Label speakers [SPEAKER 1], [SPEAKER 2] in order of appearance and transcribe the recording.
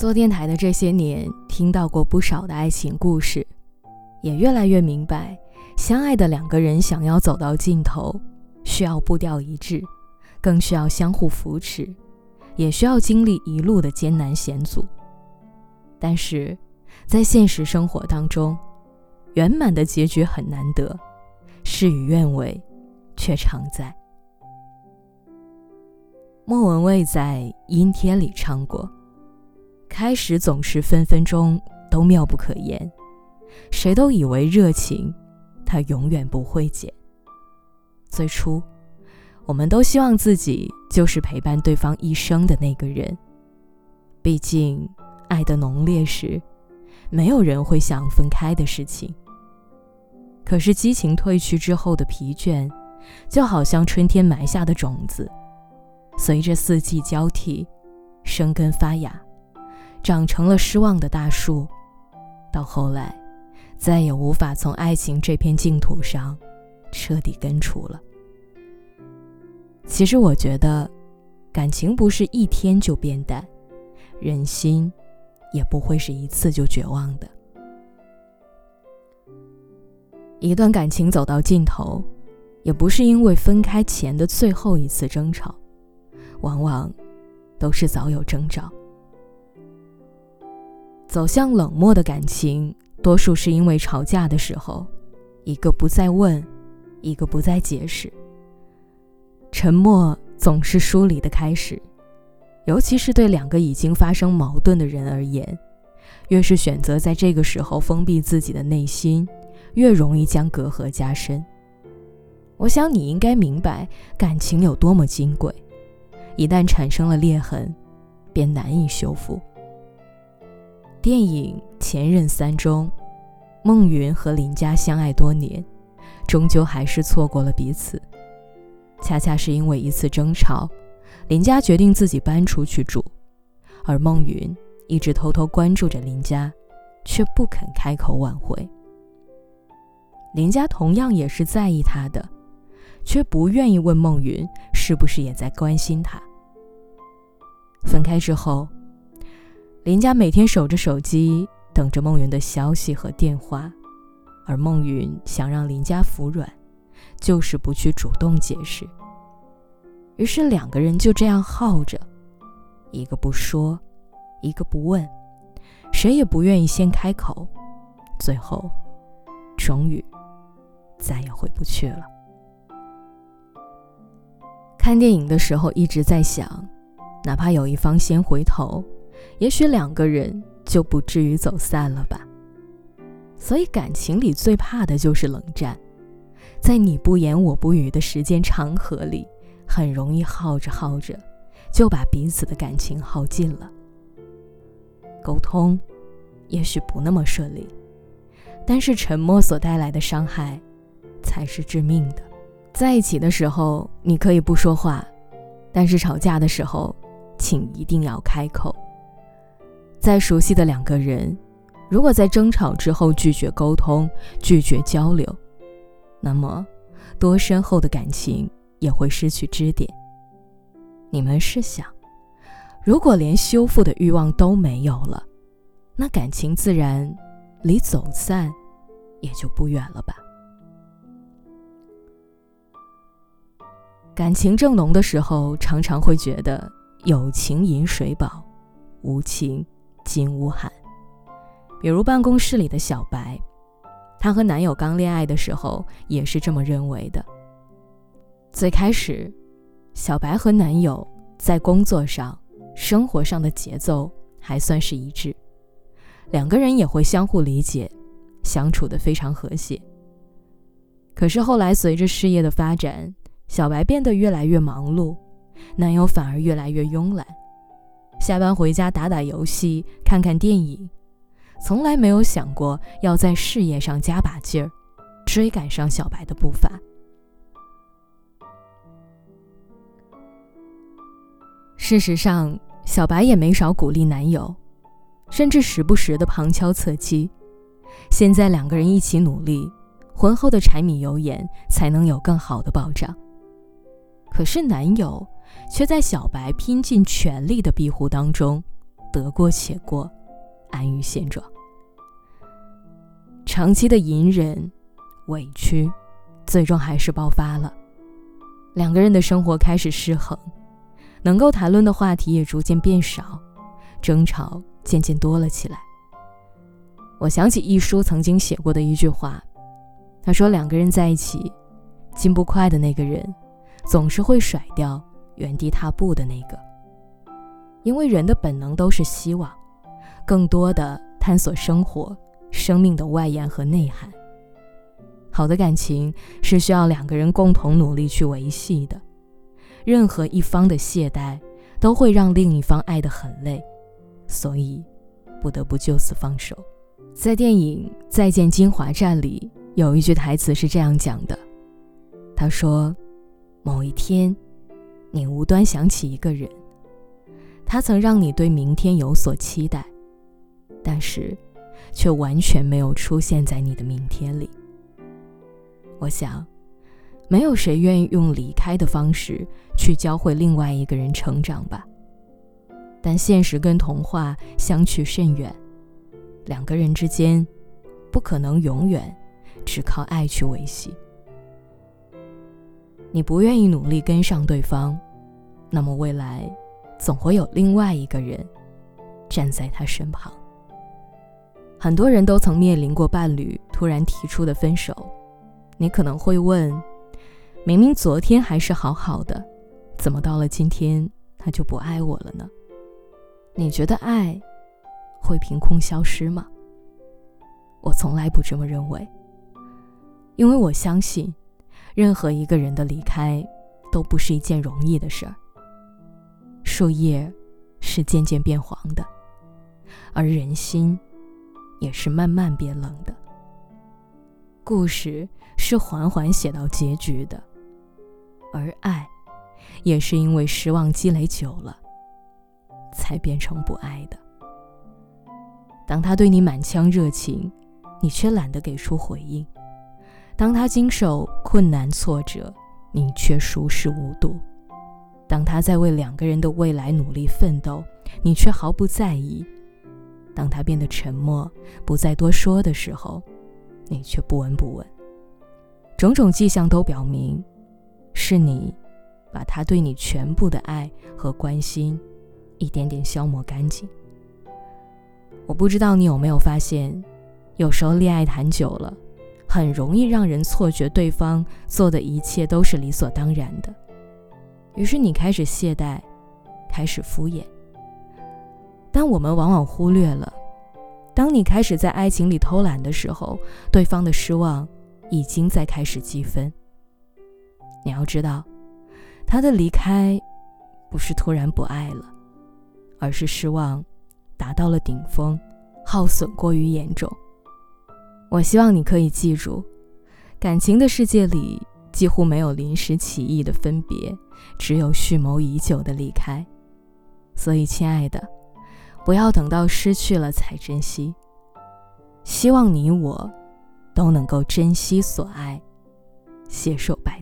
[SPEAKER 1] 做电台的这些年，听到过不少的爱情故事，也越来越明白，相爱的两个人想要走到尽头，需要步调一致，更需要相互扶持，也需要经历一路的艰难险阻。但是，在现实生活当中，圆满的结局很难得，事与愿违，却常在。莫文蔚在《阴天》里唱过。开始总是分分钟都妙不可言，谁都以为热情，它永远不会减。最初，我们都希望自己就是陪伴对方一生的那个人。毕竟，爱的浓烈时，没有人会想分开的事情。可是，激情褪去之后的疲倦，就好像春天埋下的种子，随着四季交替，生根发芽。长成了失望的大树，到后来，再也无法从爱情这片净土上彻底根除了。其实我觉得，感情不是一天就变淡，人心也不会是一次就绝望的。一段感情走到尽头，也不是因为分开前的最后一次争吵，往往都是早有征兆。走向冷漠的感情，多数是因为吵架的时候，一个不再问，一个不再解释。沉默总是疏离的开始，尤其是对两个已经发生矛盾的人而言，越是选择在这个时候封闭自己的内心，越容易将隔阂加深。我想你应该明白，感情有多么金贵，一旦产生了裂痕，便难以修复。电影《前任三》中，孟云和林佳相爱多年，终究还是错过了彼此。恰恰是因为一次争吵，林佳决定自己搬出去住，而孟云一直偷偷关注着林佳，却不肯开口挽回。林佳同样也是在意他的，却不愿意问孟云是不是也在关心他。分开之后。林佳每天守着手机，等着孟云的消息和电话，而孟云想让林佳服软，就是不去主动解释。于是两个人就这样耗着，一个不说，一个不问，谁也不愿意先开口，最后，终于，再也回不去了。看电影的时候一直在想，哪怕有一方先回头。也许两个人就不至于走散了吧。所以感情里最怕的就是冷战，在你不言我不语的时间长河里，很容易耗着耗着，就把彼此的感情耗尽了。沟通，也许不那么顺利，但是沉默所带来的伤害，才是致命的。在一起的时候你可以不说话，但是吵架的时候，请一定要开口。再熟悉的两个人，如果在争吵之后拒绝沟通、拒绝交流，那么多深厚的感情也会失去支点。你们试想，如果连修复的欲望都没有了，那感情自然离走散也就不远了吧？感情正浓的时候，常常会觉得有情饮水饱，无情。金屋寒。比如办公室里的小白，她和男友刚恋爱的时候也是这么认为的。最开始，小白和男友在工作上、生活上的节奏还算是一致，两个人也会相互理解，相处的非常和谐。可是后来随着事业的发展，小白变得越来越忙碌，男友反而越来越慵懒。下班回家打打游戏，看看电影，从来没有想过要在事业上加把劲儿，追赶上小白的步伐。事实上，小白也没少鼓励男友，甚至时不时的旁敲侧击。现在两个人一起努力，婚后的柴米油盐才能有更好的保障。可是男友。却在小白拼尽全力的庇护当中，得过且过，安于现状。长期的隐忍、委屈，最终还是爆发了。两个人的生活开始失衡，能够谈论的话题也逐渐变少，争吵渐渐多了起来。我想起一书曾经写过的一句话，他说：“两个人在一起，进步快的那个人，总是会甩掉原地踏步的那个。因为人的本能都是希望更多的探索生活、生命的外延和内涵。”好的感情是需要两个人共同努力去维系的，任何一方的懈怠都会让另一方爱得很累，所以不得不就此放手。在电影《再见金华站》里有一句台词是这样讲的：“他说，某一天，你无端想起一个人，他曾让你对明天有所期待，但是，却完全没有出现在你的明天里。”我想，没有谁愿意用离开的方式去教会另外一个人成长吧。但现实跟童话相去甚远，两个人之间不可能永远只靠爱去维系。你不愿意努力跟上对方，那么未来总会有另外一个人站在他身旁。很多人都曾面临过伴侣突然提出的分手。你可能会问：明明昨天还是好好的，怎么到了今天他就不爱我了呢？你觉得爱会凭空消失吗？我从来不这么认为，因为我相信，任何一个人的离开都不是一件容易的事儿。树叶是渐渐变黄的，而人心也是慢慢变冷的。故事是缓缓写到结局的，而爱，也是因为失望积累久了，才变成不爱的。当他对你满腔热情，你却懒得给出回应；当他经受困难挫折，你却熟视无睹；当他在为两个人的未来努力奋斗，你却毫不在意；当他变得沉默，不再多说的时候。你却不闻不问，种种迹象都表明，是你把他对你全部的爱和关心一点点消磨干净。我不知道你有没有发现，有时候恋爱谈久了，很容易让人错觉对方做的一切都是理所当然的，于是你开始懈怠，开始敷衍。但我们往往忽略了。当你开始在爱情里偷懒的时候，对方的失望已经在开始积分。你要知道，他的离开不是突然不爱了，而是失望达到了顶峰，耗损过于严重。我希望你可以记住，感情的世界里几乎没有临时起意的分别，只有蓄谋已久的离开。所以，亲爱的。不要等到失去了才珍惜。希望你我都能够珍惜所爱，携手白。